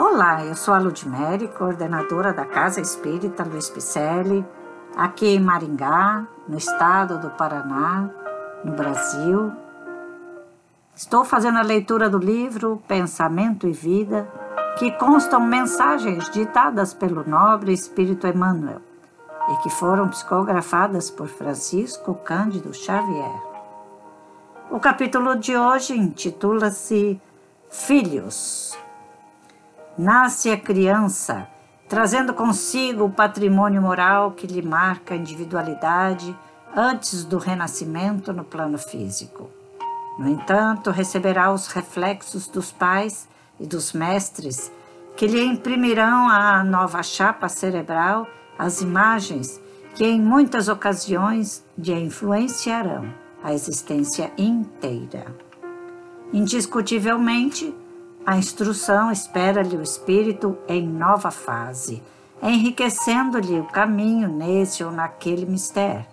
Olá, eu sou a Ludmere, coordenadora da Casa Espírita Luiz Picelli, aqui em Maringá, no estado do Paraná, no Brasil. Estou fazendo a leitura do livro Pensamento e Vida, que constam mensagens ditadas pelo nobre Espírito Emmanuel e que foram psicografadas por Francisco Cândido Xavier. O capítulo de hoje intitula-se Filhos. Nasce a criança, trazendo consigo o patrimônio moral que lhe marca a individualidade antes do renascimento no plano físico. No entanto, receberá os reflexos dos pais e dos mestres que lhe imprimirão à nova chapa cerebral as imagens que em muitas ocasiões lhe influenciarão a existência inteira. Indiscutivelmente, a instrução espera-lhe o espírito em nova fase, enriquecendo-lhe o caminho nesse ou naquele mistério.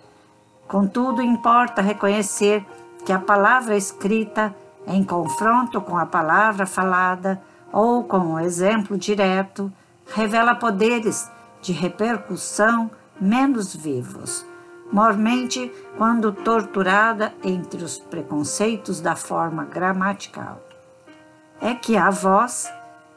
Contudo, importa reconhecer que a palavra escrita, em confronto com a palavra falada ou com o exemplo direto, revela poderes de repercussão menos vivos, mormente quando torturada entre os preconceitos da forma gramatical é que a voz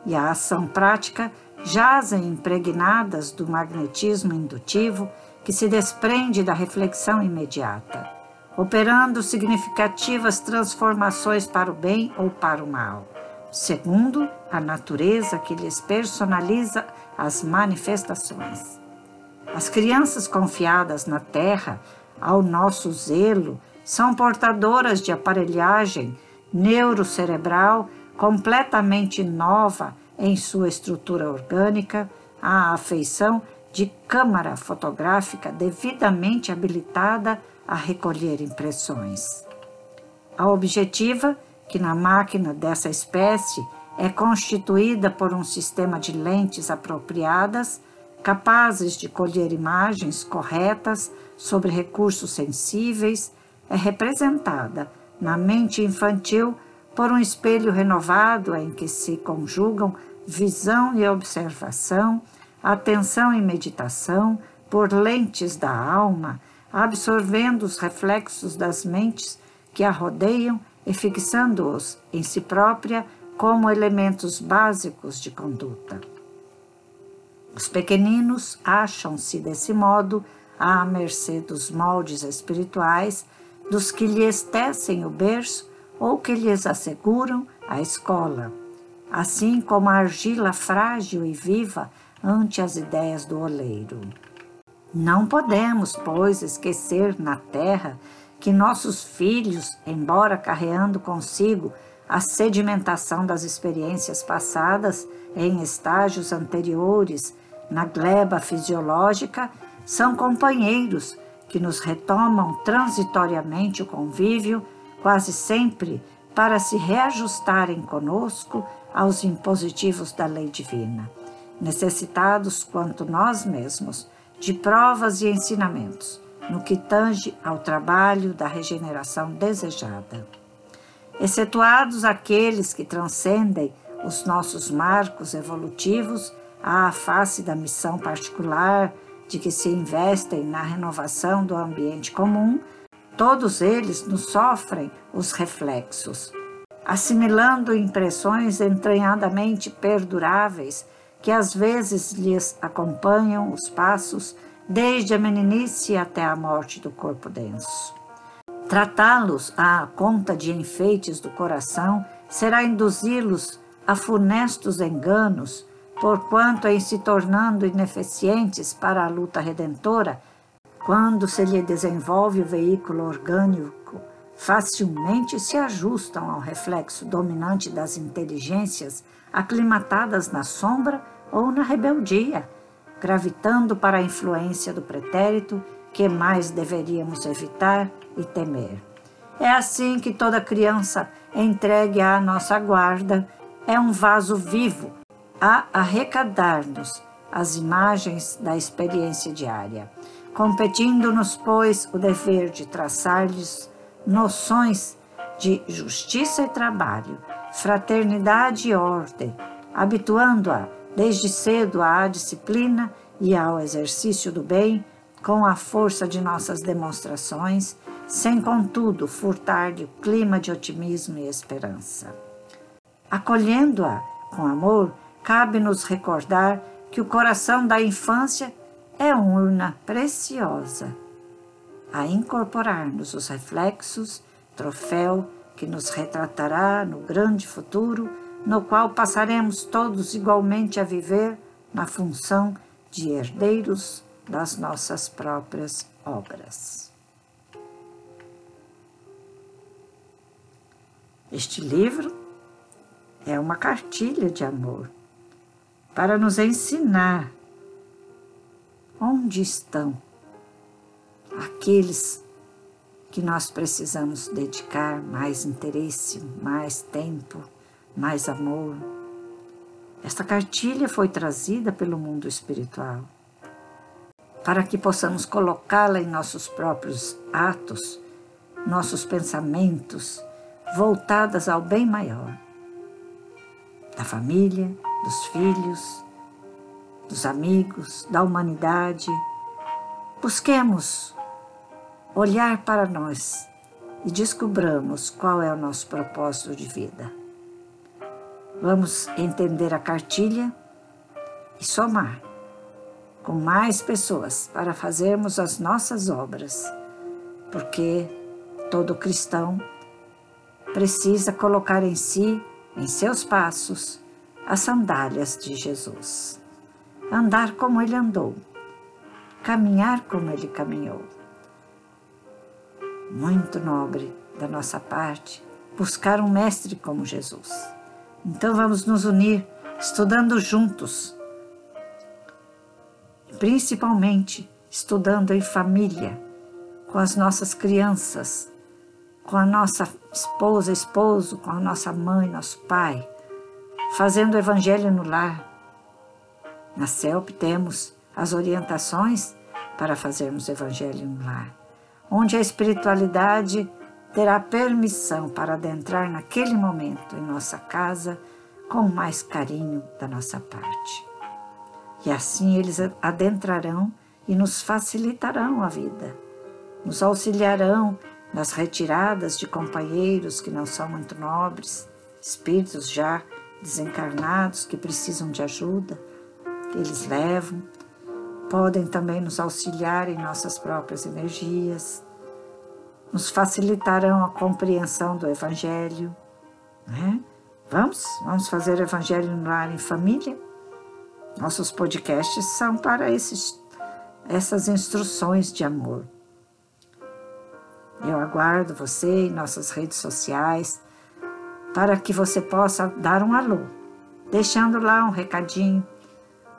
e a ação prática jazem impregnadas do magnetismo indutivo que se desprende da reflexão imediata, operando significativas transformações para o bem ou para o mal, segundo a natureza que lhes personaliza as manifestações. As crianças confiadas na terra ao nosso zelo são portadoras de aparelhagem neurocerebral completamente nova em sua estrutura orgânica, à afeição de câmara fotográfica devidamente habilitada a recolher impressões. A objetiva, que na máquina dessa espécie é constituída por um sistema de lentes apropriadas, capazes de colher imagens corretas sobre recursos sensíveis, é representada na mente infantil por um espelho renovado em que se conjugam visão e observação, atenção e meditação, por lentes da alma, absorvendo os reflexos das mentes que a rodeiam e fixando-os em si própria como elementos básicos de conduta. Os pequeninos acham-se desse modo à mercê dos moldes espirituais dos que lhes tecem o berço ou que lhes asseguram a escola, assim como a argila frágil e viva ante as ideias do oleiro. Não podemos, pois, esquecer na terra que nossos filhos, embora carreando consigo a sedimentação das experiências passadas em estágios anteriores na gleba fisiológica, são companheiros que nos retomam transitoriamente o convívio quase sempre para se reajustarem conosco aos impositivos da lei divina, necessitados quanto nós mesmos de provas e ensinamentos no que tange ao trabalho da regeneração desejada. Excetuados aqueles que transcendem os nossos marcos evolutivos à face da missão particular de que se investem na renovação do ambiente comum, Todos eles nos sofrem os reflexos, assimilando impressões entranhadamente perduráveis que às vezes lhes acompanham os passos desde a meninice até a morte do corpo denso. Tratá-los à conta de enfeites do coração será induzi-los a funestos enganos, porquanto em se tornando ineficientes para a luta redentora, quando se lhe desenvolve o veículo orgânico, facilmente se ajustam ao reflexo dominante das inteligências aclimatadas na sombra ou na rebeldia, gravitando para a influência do pretérito que mais deveríamos evitar e temer. É assim que toda criança entregue à nossa guarda é um vaso vivo a arrecadar-nos as imagens da experiência diária competindo-nos, pois, o dever de traçar-lhes noções de justiça e trabalho, fraternidade e ordem, habituando-a desde cedo à disciplina e ao exercício do bem, com a força de nossas demonstrações, sem contudo furtar-lhe o clima de otimismo e esperança. Acolhendo-a com amor, cabe-nos recordar que o coração da infância é uma urna preciosa a incorporar-nos os reflexos, troféu que nos retratará no grande futuro, no qual passaremos todos igualmente a viver na função de herdeiros das nossas próprias obras. Este livro é uma cartilha de amor para nos ensinar onde estão aqueles que nós precisamos dedicar mais interesse, mais tempo, mais amor. Esta cartilha foi trazida pelo mundo espiritual para que possamos colocá-la em nossos próprios atos, nossos pensamentos, voltadas ao bem maior da família, dos filhos, dos amigos, da humanidade. Busquemos olhar para nós e descobramos qual é o nosso propósito de vida. Vamos entender a cartilha e somar com mais pessoas para fazermos as nossas obras, porque todo cristão precisa colocar em si, em seus passos, as sandálias de Jesus. Andar como ele andou, caminhar como ele caminhou muito nobre da nossa parte buscar um mestre como Jesus. Então vamos nos unir, estudando juntos, principalmente estudando em família, com as nossas crianças, com a nossa esposa, esposo, com a nossa mãe, nosso pai, fazendo o evangelho no lar. Na CELP temos as orientações para fazermos o evangelho no lar onde a espiritualidade terá permissão para adentrar naquele momento em nossa casa com mais carinho da nossa parte. E assim eles adentrarão e nos facilitarão a vida, nos auxiliarão nas retiradas de companheiros que não são muito nobres, espíritos já desencarnados que precisam de ajuda, eles levam podem também nos auxiliar em nossas próprias energias, nos facilitarão a compreensão do Evangelho. Né? Vamos? Vamos fazer Evangelho no lar em família? Nossos podcasts são para esses, essas instruções de amor. Eu aguardo você em nossas redes sociais para que você possa dar um alô, deixando lá um recadinho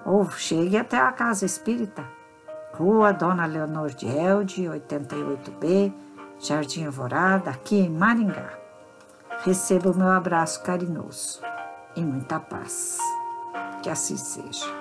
ou chegue até a Casa Espírita, Rua Dona Leonor de Elde, 88B, Jardim Alvorada, aqui em Maringá. Receba o meu abraço carinhoso e muita paz. Que assim seja.